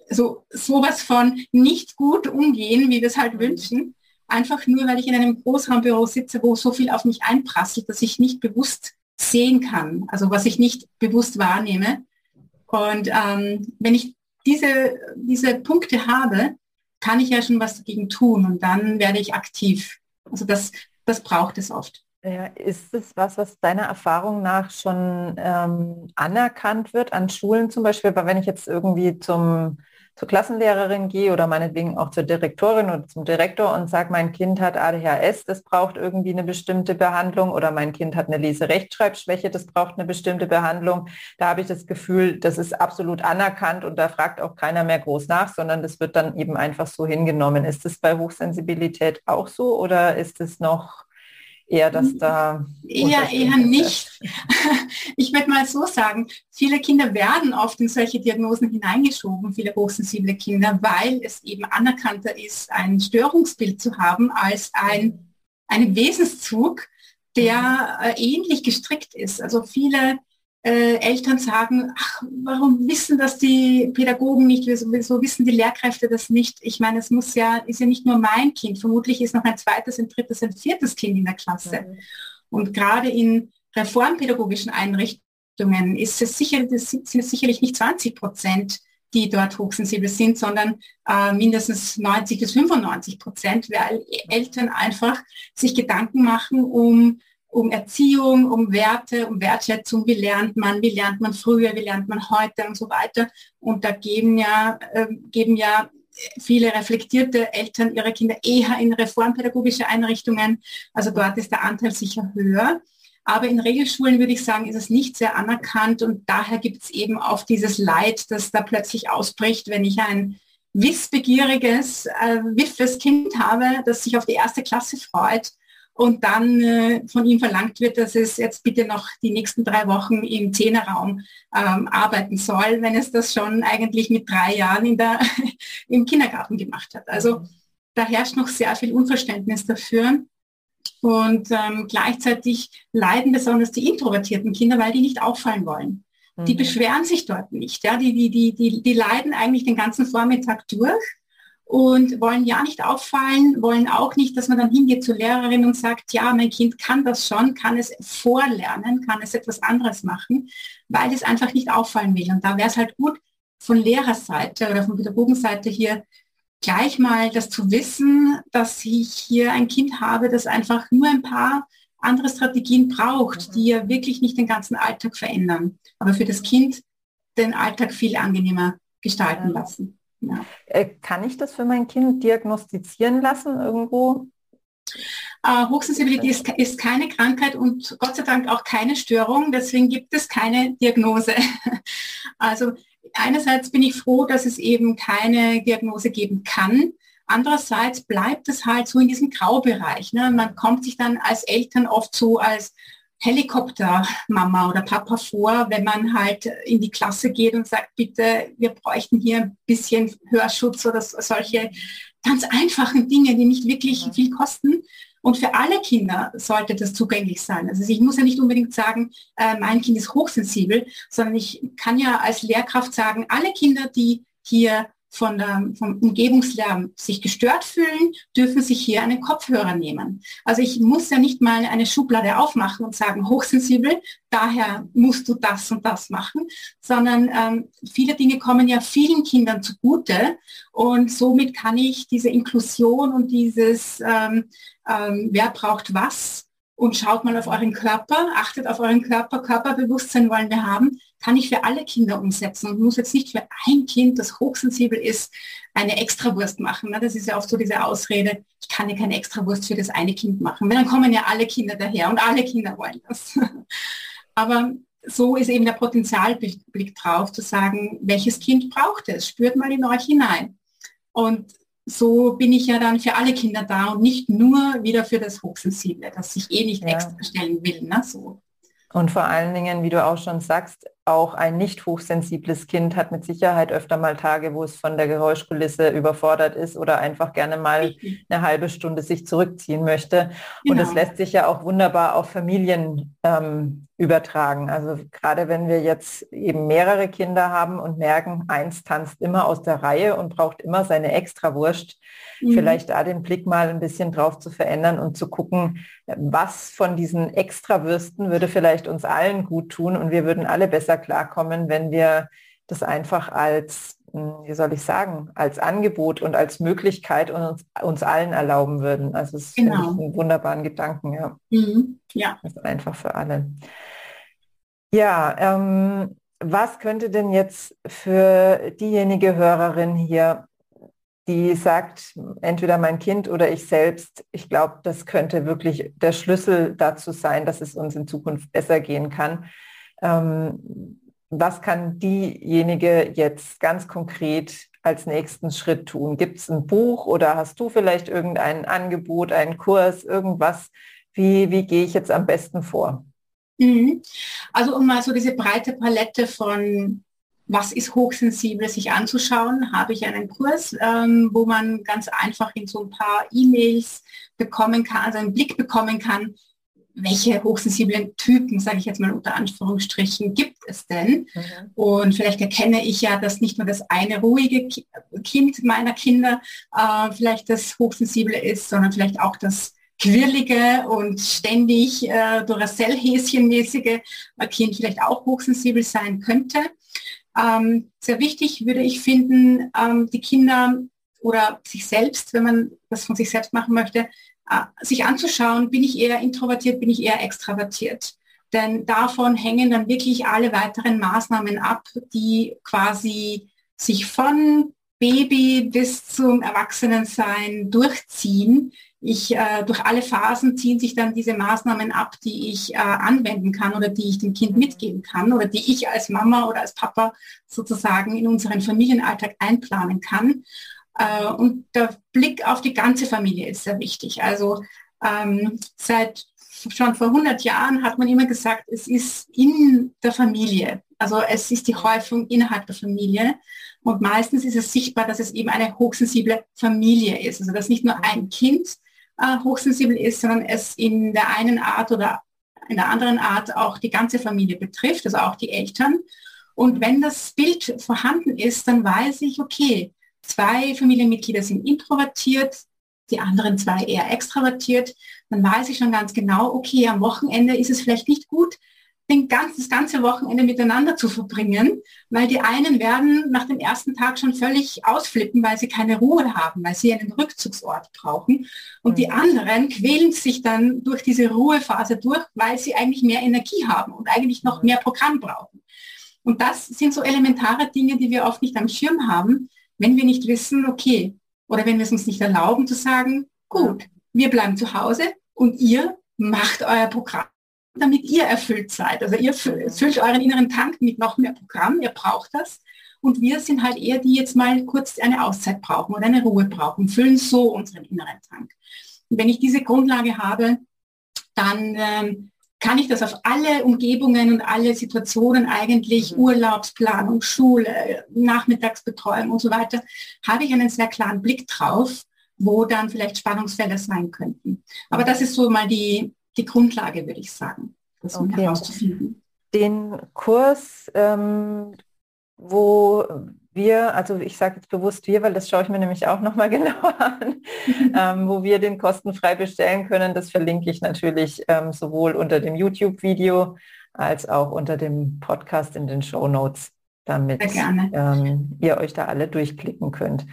so sowas von nicht gut umgehen, wie wir es halt wünschen. Einfach nur, weil ich in einem Großraumbüro sitze, wo so viel auf mich einprasselt, dass ich nicht bewusst sehen kann, also was ich nicht bewusst wahrnehme. Und ähm, wenn ich diese, diese Punkte habe, kann ich ja schon was dagegen tun und dann werde ich aktiv. Also das, das braucht es oft. Ja, ist es was, was deiner Erfahrung nach schon ähm, anerkannt wird an Schulen zum Beispiel? Weil wenn ich jetzt irgendwie zum zur Klassenlehrerin gehe oder meinetwegen auch zur Direktorin oder zum Direktor und sage, mein Kind hat ADHS, das braucht irgendwie eine bestimmte Behandlung oder mein Kind hat eine Lese-Rechtschreibschwäche, das braucht eine bestimmte Behandlung. Da habe ich das Gefühl, das ist absolut anerkannt und da fragt auch keiner mehr groß nach, sondern das wird dann eben einfach so hingenommen. Ist es bei Hochsensibilität auch so oder ist es noch eher, dass da... Eher, eher nicht. <laughs> Ich würde mal so sagen, viele Kinder werden oft in solche Diagnosen hineingeschoben, viele hochsensible Kinder, weil es eben anerkannter ist, ein Störungsbild zu haben als ein, einen Wesenszug, der äh, ähnlich gestrickt ist. Also viele äh, Eltern sagen, ach, warum wissen das die Pädagogen nicht, wieso wissen die Lehrkräfte das nicht? Ich meine, es muss ja, ist ja nicht nur mein Kind, vermutlich ist noch ein zweites, ein drittes, ein viertes Kind in der Klasse. Mhm. Und gerade in reformpädagogischen Einrichtungen ist es sicher, das sind es sicherlich nicht 20 Prozent, die dort hochsensibel sind, sondern äh, mindestens 90 bis 95 Prozent, weil Eltern einfach sich Gedanken machen um um Erziehung, um Werte, um Wertschätzung, wie lernt man, wie lernt man früher, wie lernt man heute und so weiter. Und da geben ja, äh, geben ja viele reflektierte Eltern ihre Kinder eher in reformpädagogische Einrichtungen. Also dort ist der Anteil sicher höher. Aber in Regelschulen würde ich sagen, ist es nicht sehr anerkannt und daher gibt es eben auch dieses Leid, das da plötzlich ausbricht, wenn ich ein wissbegieriges, äh, wiffes Kind habe, das sich auf die erste Klasse freut und dann äh, von ihm verlangt wird, dass es jetzt bitte noch die nächsten drei Wochen im Zehnerraum ähm, arbeiten soll, wenn es das schon eigentlich mit drei Jahren in der, <laughs> im Kindergarten gemacht hat. Also da herrscht noch sehr viel Unverständnis dafür. Und ähm, gleichzeitig leiden besonders die introvertierten Kinder, weil die nicht auffallen wollen. Die mhm. beschweren sich dort nicht. Ja? Die, die, die, die, die leiden eigentlich den ganzen Vormittag durch und wollen ja nicht auffallen, wollen auch nicht, dass man dann hingeht zur Lehrerin und sagt, ja, mein Kind kann das schon, kann es vorlernen, kann es etwas anderes machen, weil es einfach nicht auffallen will. Und da wäre es halt gut, von Lehrerseite oder von Pädagogenseite hier gleich mal das zu wissen, dass ich hier ein Kind habe, das einfach nur ein paar andere Strategien braucht, die ja wirklich nicht den ganzen Alltag verändern, aber für das Kind den Alltag viel angenehmer gestalten lassen. Ja. Äh, kann ich das für mein Kind diagnostizieren lassen irgendwo? Äh, Hochsensibilität ist, ist, keine Krankheit und Gott sei Dank auch keine Störung, deswegen gibt es keine Diagnose. <laughs> Also einerseits bin ich froh, dass es eben keine Diagnose geben kann. Andererseits bleibt es halt so in diesem Graubereich. Ne? Man kommt sich dann als Eltern oft so als Helikoptermama oder Papa vor, wenn man halt in die Klasse geht und sagt, bitte, wir bräuchten hier ein bisschen Hörschutz oder solche ganz einfachen Dinge, die nicht wirklich ja. viel kosten. Und für alle Kinder sollte das zugänglich sein. Also ich muss ja nicht unbedingt sagen, äh, mein Kind ist hochsensibel, sondern ich kann ja als Lehrkraft sagen, alle Kinder, die hier von der, vom Umgebungslärm sich gestört fühlen, dürfen sich hier einen Kopfhörer nehmen. Also ich muss ja nicht mal eine Schublade aufmachen und sagen, hochsensibel, daher musst du das und das machen, sondern ähm, viele Dinge kommen ja vielen Kindern zugute und somit kann ich diese Inklusion und dieses, ähm, ähm, wer braucht was und schaut mal auf euren Körper, achtet auf euren Körper, Körperbewusstsein wollen wir haben, kann ich für alle Kinder umsetzen und muss jetzt nicht für ein Kind, das hochsensibel ist, eine Extrawurst machen. Das ist ja oft so diese Ausrede, ich kann ja keine Extrawurst für das eine Kind machen. Weil dann kommen ja alle Kinder daher und alle Kinder wollen das. <laughs> Aber so ist eben der Potenzialblick drauf, zu sagen, welches Kind braucht es? Spürt mal in euch hinein. Und so bin ich ja dann für alle Kinder da und nicht nur wieder für das Hochsensible, das sich eh nicht ja. extra stellen will. Ne? So. Und vor allen Dingen, wie du auch schon sagst, auch ein nicht hochsensibles Kind hat mit Sicherheit öfter mal Tage, wo es von der Geräuschkulisse überfordert ist oder einfach gerne mal eine halbe Stunde sich zurückziehen möchte. Genau. Und es lässt sich ja auch wunderbar auf Familien ähm, übertragen. Also gerade wenn wir jetzt eben mehrere Kinder haben und merken, eins tanzt immer aus der Reihe und braucht immer seine Extrawurst, mhm. vielleicht da den Blick mal ein bisschen drauf zu verändern und zu gucken, was von diesen Extrawürsten würde vielleicht uns allen gut tun und wir würden alle besser klarkommen, wenn wir das einfach als, hm, wie soll ich sagen, als Angebot und als Möglichkeit uns, uns allen erlauben würden. Also es genau. ich einen wunderbaren Gedanken, ja. Mhm. Ja. Das ist einfach für alle. Ja, ähm, was könnte denn jetzt für diejenige Hörerin hier die sagt, entweder mein Kind oder ich selbst, ich glaube, das könnte wirklich der Schlüssel dazu sein, dass es uns in Zukunft besser gehen kann. Ähm, was kann diejenige jetzt ganz konkret als nächsten Schritt tun? Gibt es ein Buch oder hast du vielleicht irgendein Angebot, einen Kurs, irgendwas? Wie, wie gehe ich jetzt am besten vor? Mhm. Also um mal so diese breite Palette von was ist hochsensibel, sich anzuschauen, habe ich einen Kurs, ähm, wo man ganz einfach in so ein paar E-Mails bekommen kann, also einen Blick bekommen kann, welche hochsensiblen Typen, sage ich jetzt mal unter Anführungsstrichen, gibt es denn? Mhm. Und vielleicht erkenne ich ja, dass nicht nur das eine ruhige Kind meiner Kinder äh, vielleicht das hochsensible ist, sondern vielleicht auch das quirlige und ständig äh, Duracell-Häschen-mäßige Kind vielleicht auch hochsensibel sein könnte. Ähm, sehr wichtig würde ich finden, ähm, die Kinder oder sich selbst, wenn man das von sich selbst machen möchte, äh, sich anzuschauen, bin ich eher introvertiert, bin ich eher extravertiert. Denn davon hängen dann wirklich alle weiteren Maßnahmen ab, die quasi sich von Baby bis zum Erwachsenensein durchziehen. Ich, äh, durch alle Phasen ziehen sich dann diese Maßnahmen ab, die ich äh, anwenden kann oder die ich dem Kind mitgeben kann oder die ich als Mama oder als Papa sozusagen in unseren Familienalltag einplanen kann. Äh, und der Blick auf die ganze Familie ist sehr wichtig. Also ähm, seit schon vor 100 Jahren hat man immer gesagt, es ist in der Familie. Also es ist die Häufung innerhalb der Familie. Und meistens ist es sichtbar, dass es eben eine hochsensible Familie ist. Also dass nicht nur ein Kind äh, hochsensibel ist, sondern es in der einen Art oder in der anderen Art auch die ganze Familie betrifft, also auch die Eltern. Und wenn das Bild vorhanden ist, dann weiß ich, okay, zwei Familienmitglieder sind introvertiert, die anderen zwei eher extravertiert, dann weiß ich schon ganz genau, okay, am Wochenende ist es vielleicht nicht gut, den ganz, das ganze Wochenende miteinander zu verbringen, weil die einen werden nach dem ersten Tag schon völlig ausflippen, weil sie keine Ruhe haben, weil sie einen Rückzugsort brauchen. Und die mhm. anderen quälen sich dann durch diese Ruhephase durch, weil sie eigentlich mehr Energie haben und eigentlich noch mhm. mehr Programm brauchen. Und das sind so elementare Dinge, die wir oft nicht am Schirm haben, wenn wir nicht wissen, okay, oder wenn wir es uns nicht erlauben zu sagen, gut, wir bleiben zu Hause und ihr macht euer Programm, damit ihr erfüllt seid. Also ihr füllt euren inneren Tank mit noch mehr Programm, ihr braucht das. Und wir sind halt eher die jetzt mal kurz eine Auszeit brauchen oder eine Ruhe brauchen, füllen so unseren inneren Tank. Und wenn ich diese Grundlage habe, dann ähm, kann ich das auf alle Umgebungen und alle Situationen eigentlich, mhm. Urlaubsplanung, Schule, Nachmittagsbetreuung und so weiter, habe ich einen sehr klaren Blick drauf, wo dann vielleicht Spannungsfelder sein könnten. Aber das ist so mal die, die Grundlage, würde ich sagen, das okay. herauszufinden. Den Kurs, ähm, wo wir, also ich sage jetzt bewusst wir, weil das schaue ich mir nämlich auch nochmal <laughs> genauer an, <laughs> ähm, wo wir den kostenfrei bestellen können. Das verlinke ich natürlich ähm, sowohl unter dem YouTube-Video als auch unter dem Podcast in den Show Notes, damit ähm, ihr euch da alle durchklicken könnt.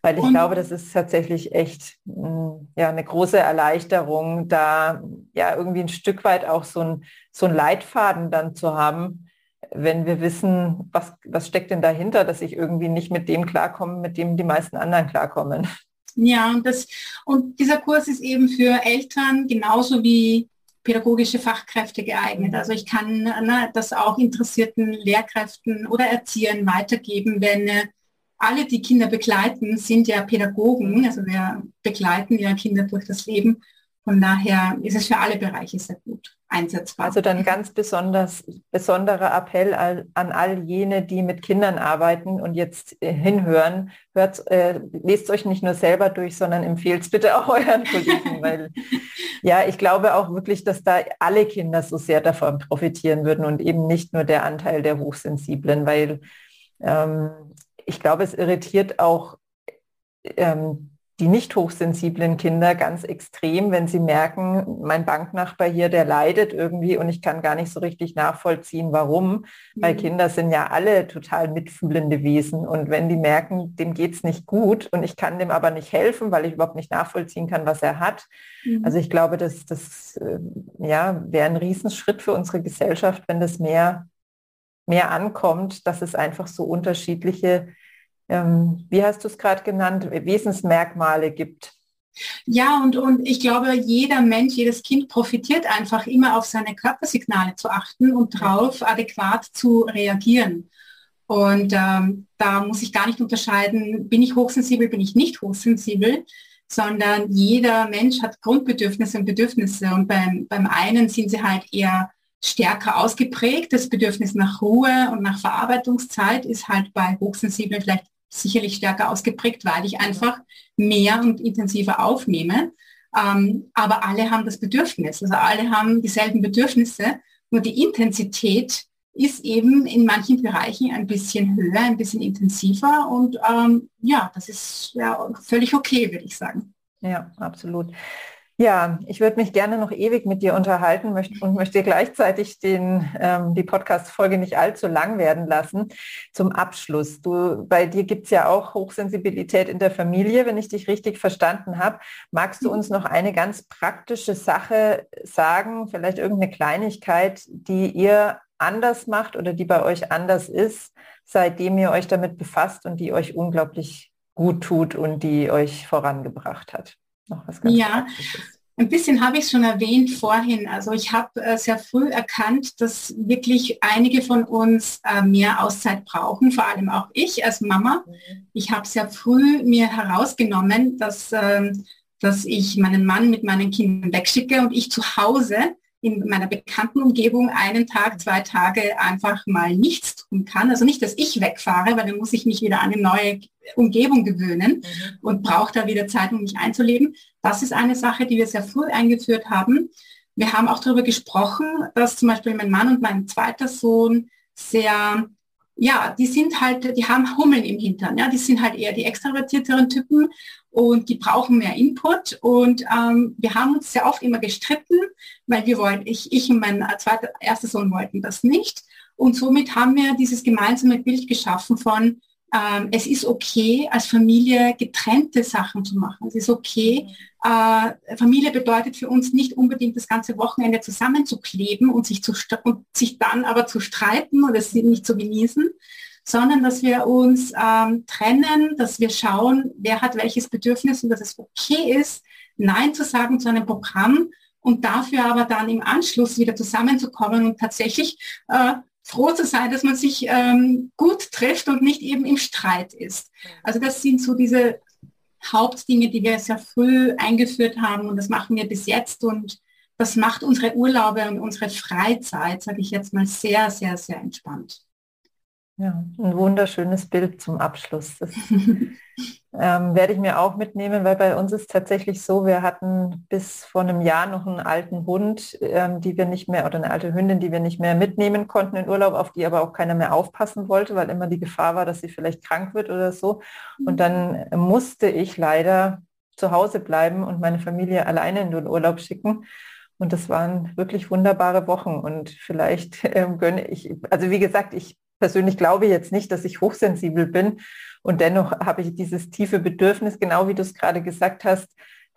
Weil ich Und glaube, das ist tatsächlich echt mm, ja, eine große Erleichterung, da ja irgendwie ein Stück weit auch so ein, so ein Leitfaden dann zu haben, wenn wir wissen, was, was steckt denn dahinter, dass ich irgendwie nicht mit dem klarkomme, mit dem die meisten anderen klarkommen. Ja, und, das, und dieser Kurs ist eben für Eltern genauso wie pädagogische Fachkräfte geeignet. Also ich kann ne, das auch interessierten Lehrkräften oder Erziehern weitergeben, wenn äh, alle, die Kinder begleiten, sind ja Pädagogen, also wir begleiten ja Kinder durch das Leben. Von daher ist es für alle Bereiche sehr gut einsetzbar. Also dann ganz besonders besonderer Appell an all jene, die mit Kindern arbeiten und jetzt äh, hinhören. Hört, äh, lest euch nicht nur selber durch, sondern empfehlt es bitte <laughs> auch euren Kollegen, weil ja, ich glaube auch wirklich, dass da alle Kinder so sehr davon profitieren würden und eben nicht nur der Anteil der Hochsensiblen, weil ähm, ich glaube, es irritiert auch ähm, die nicht hochsensiblen Kinder ganz extrem, wenn sie merken, mein Banknachbar hier, der leidet irgendwie und ich kann gar nicht so richtig nachvollziehen, warum. Mhm. Weil Kinder sind ja alle total mitfühlende Wesen. Und wenn die merken, dem geht es nicht gut und ich kann dem aber nicht helfen, weil ich überhaupt nicht nachvollziehen kann, was er hat. Mhm. Also ich glaube, dass das äh, ja, wäre ein Riesenschritt für unsere Gesellschaft, wenn das mehr, mehr ankommt, dass es einfach so unterschiedliche ähm, wie hast du es gerade genannt, Wesensmerkmale gibt. Ja, und, und ich glaube, jeder Mensch, jedes Kind profitiert einfach immer auf seine Körpersignale zu achten und darauf adäquat zu reagieren. Und ähm, da muss ich gar nicht unterscheiden, bin ich hochsensibel, bin ich nicht hochsensibel, sondern jeder Mensch hat Grundbedürfnisse und Bedürfnisse. Und beim, beim einen sind sie halt eher stärker ausgeprägt. Das Bedürfnis nach Ruhe und nach Verarbeitungszeit ist halt bei Hochsensiblen vielleicht sicherlich stärker ausgeprägt, weil ich einfach mehr und intensiver aufnehme. Ähm, aber alle haben das Bedürfnis, also alle haben dieselben Bedürfnisse, nur die Intensität ist eben in manchen Bereichen ein bisschen höher, ein bisschen intensiver und ähm, ja, das ist ja völlig okay, würde ich sagen. Ja, absolut. Ja, ich würde mich gerne noch ewig mit dir unterhalten und möchte gleichzeitig den, ähm, die Podcast-Folge nicht allzu lang werden lassen. Zum Abschluss. Du, bei dir gibt es ja auch Hochsensibilität in der Familie, wenn ich dich richtig verstanden habe. Magst du uns noch eine ganz praktische Sache sagen, vielleicht irgendeine Kleinigkeit, die ihr anders macht oder die bei euch anders ist, seitdem ihr euch damit befasst und die euch unglaublich gut tut und die euch vorangebracht hat? Noch was ganz ja. Praktisches. Ein bisschen habe ich schon erwähnt vorhin. Also ich habe äh, sehr früh erkannt, dass wirklich einige von uns äh, mehr Auszeit brauchen, vor allem auch ich als Mama. Mhm. Ich habe sehr früh mir herausgenommen, dass, äh, dass ich meinen Mann mit meinen Kindern wegschicke und ich zu Hause in meiner bekannten Umgebung einen Tag, zwei Tage einfach mal nichts tun kann. Also nicht, dass ich wegfahre, weil dann muss ich mich wieder an eine neue Umgebung gewöhnen mhm. und brauche da wieder Zeit, um mich einzuleben. Das ist eine Sache, die wir sehr früh eingeführt haben. Wir haben auch darüber gesprochen, dass zum Beispiel mein Mann und mein zweiter Sohn sehr ja, die sind halt, die haben Hummeln im Hintern, ja, die sind halt eher die extravertierteren Typen und die brauchen mehr Input. Und ähm, wir haben uns sehr oft immer gestritten, weil wir wollten, ich, ich und mein zweiter, erster Sohn wollten das nicht. Und somit haben wir dieses gemeinsame Bild geschaffen von, ähm, es ist okay, als Familie getrennte Sachen zu machen. Es ist okay. Äh, Familie bedeutet für uns nicht unbedingt das ganze Wochenende zusammenzukleben und sich, zu, und sich dann aber zu streiten oder es nicht zu genießen, sondern dass wir uns ähm, trennen, dass wir schauen, wer hat welches Bedürfnis und dass es okay ist, Nein zu sagen zu einem Programm und dafür aber dann im Anschluss wieder zusammenzukommen und tatsächlich äh, froh zu sein, dass man sich ähm, gut trifft und nicht eben im Streit ist. Also das sind so diese Hauptdinge, die wir sehr früh eingeführt haben und das machen wir bis jetzt und das macht unsere Urlaube und unsere Freizeit, sage ich jetzt mal, sehr, sehr, sehr entspannt. Ja, ein wunderschönes Bild zum Abschluss. Das <laughs> ähm, werde ich mir auch mitnehmen, weil bei uns ist tatsächlich so, wir hatten bis vor einem Jahr noch einen alten Hund, ähm, die wir nicht mehr, oder eine alte Hündin, die wir nicht mehr mitnehmen konnten in Urlaub, auf die aber auch keiner mehr aufpassen wollte, weil immer die Gefahr war, dass sie vielleicht krank wird oder so. Und dann musste ich leider zu Hause bleiben und meine Familie alleine in den Urlaub schicken. Und das waren wirklich wunderbare Wochen. Und vielleicht <laughs> ähm, gönne ich, also wie gesagt, ich persönlich glaube jetzt nicht, dass ich hochsensibel bin. Und dennoch habe ich dieses tiefe Bedürfnis, genau wie du es gerade gesagt hast,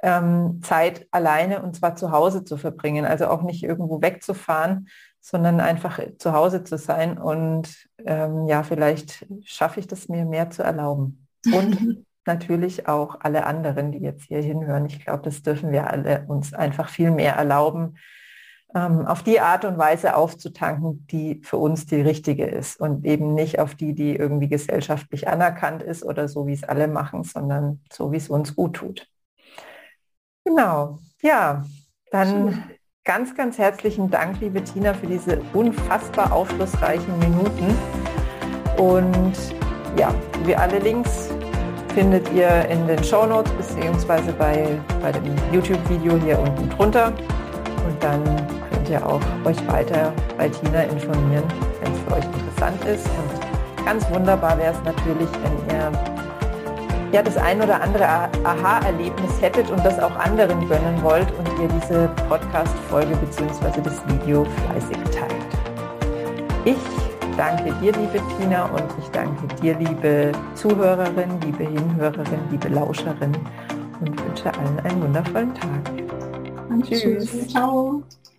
ähm, Zeit alleine und zwar zu Hause zu verbringen. Also auch nicht irgendwo wegzufahren, sondern einfach zu Hause zu sein. Und ähm, ja, vielleicht schaffe ich das mir mehr zu erlauben. Und <laughs> natürlich auch alle anderen, die jetzt hier hinhören. Ich glaube, das dürfen wir alle uns einfach viel mehr erlauben, ähm, auf die Art und Weise aufzutanken, die für uns die richtige ist und eben nicht auf die, die irgendwie gesellschaftlich anerkannt ist oder so, wie es alle machen, sondern so, wie es uns gut tut. Genau, ja, dann ganz, ganz herzlichen Dank, liebe Tina, für diese unfassbar aufschlussreichen Minuten. Und ja, wie alle Links findet ihr in den Show Notes beziehungsweise bei, bei dem YouTube-Video hier unten drunter. Und dann ihr auch euch weiter bei Tina informieren, wenn es für euch interessant ist. Und ganz wunderbar wäre es natürlich, wenn ihr ja, das ein oder andere Aha-Erlebnis hättet und das auch anderen gönnen wollt und ihr diese Podcast-Folge bzw. das Video fleißig teilt. Ich danke dir, liebe Tina, und ich danke dir, liebe Zuhörerin, liebe Hinhörerin, liebe Lauscherin und wünsche allen einen wundervollen Tag. Tschüss. Ciao.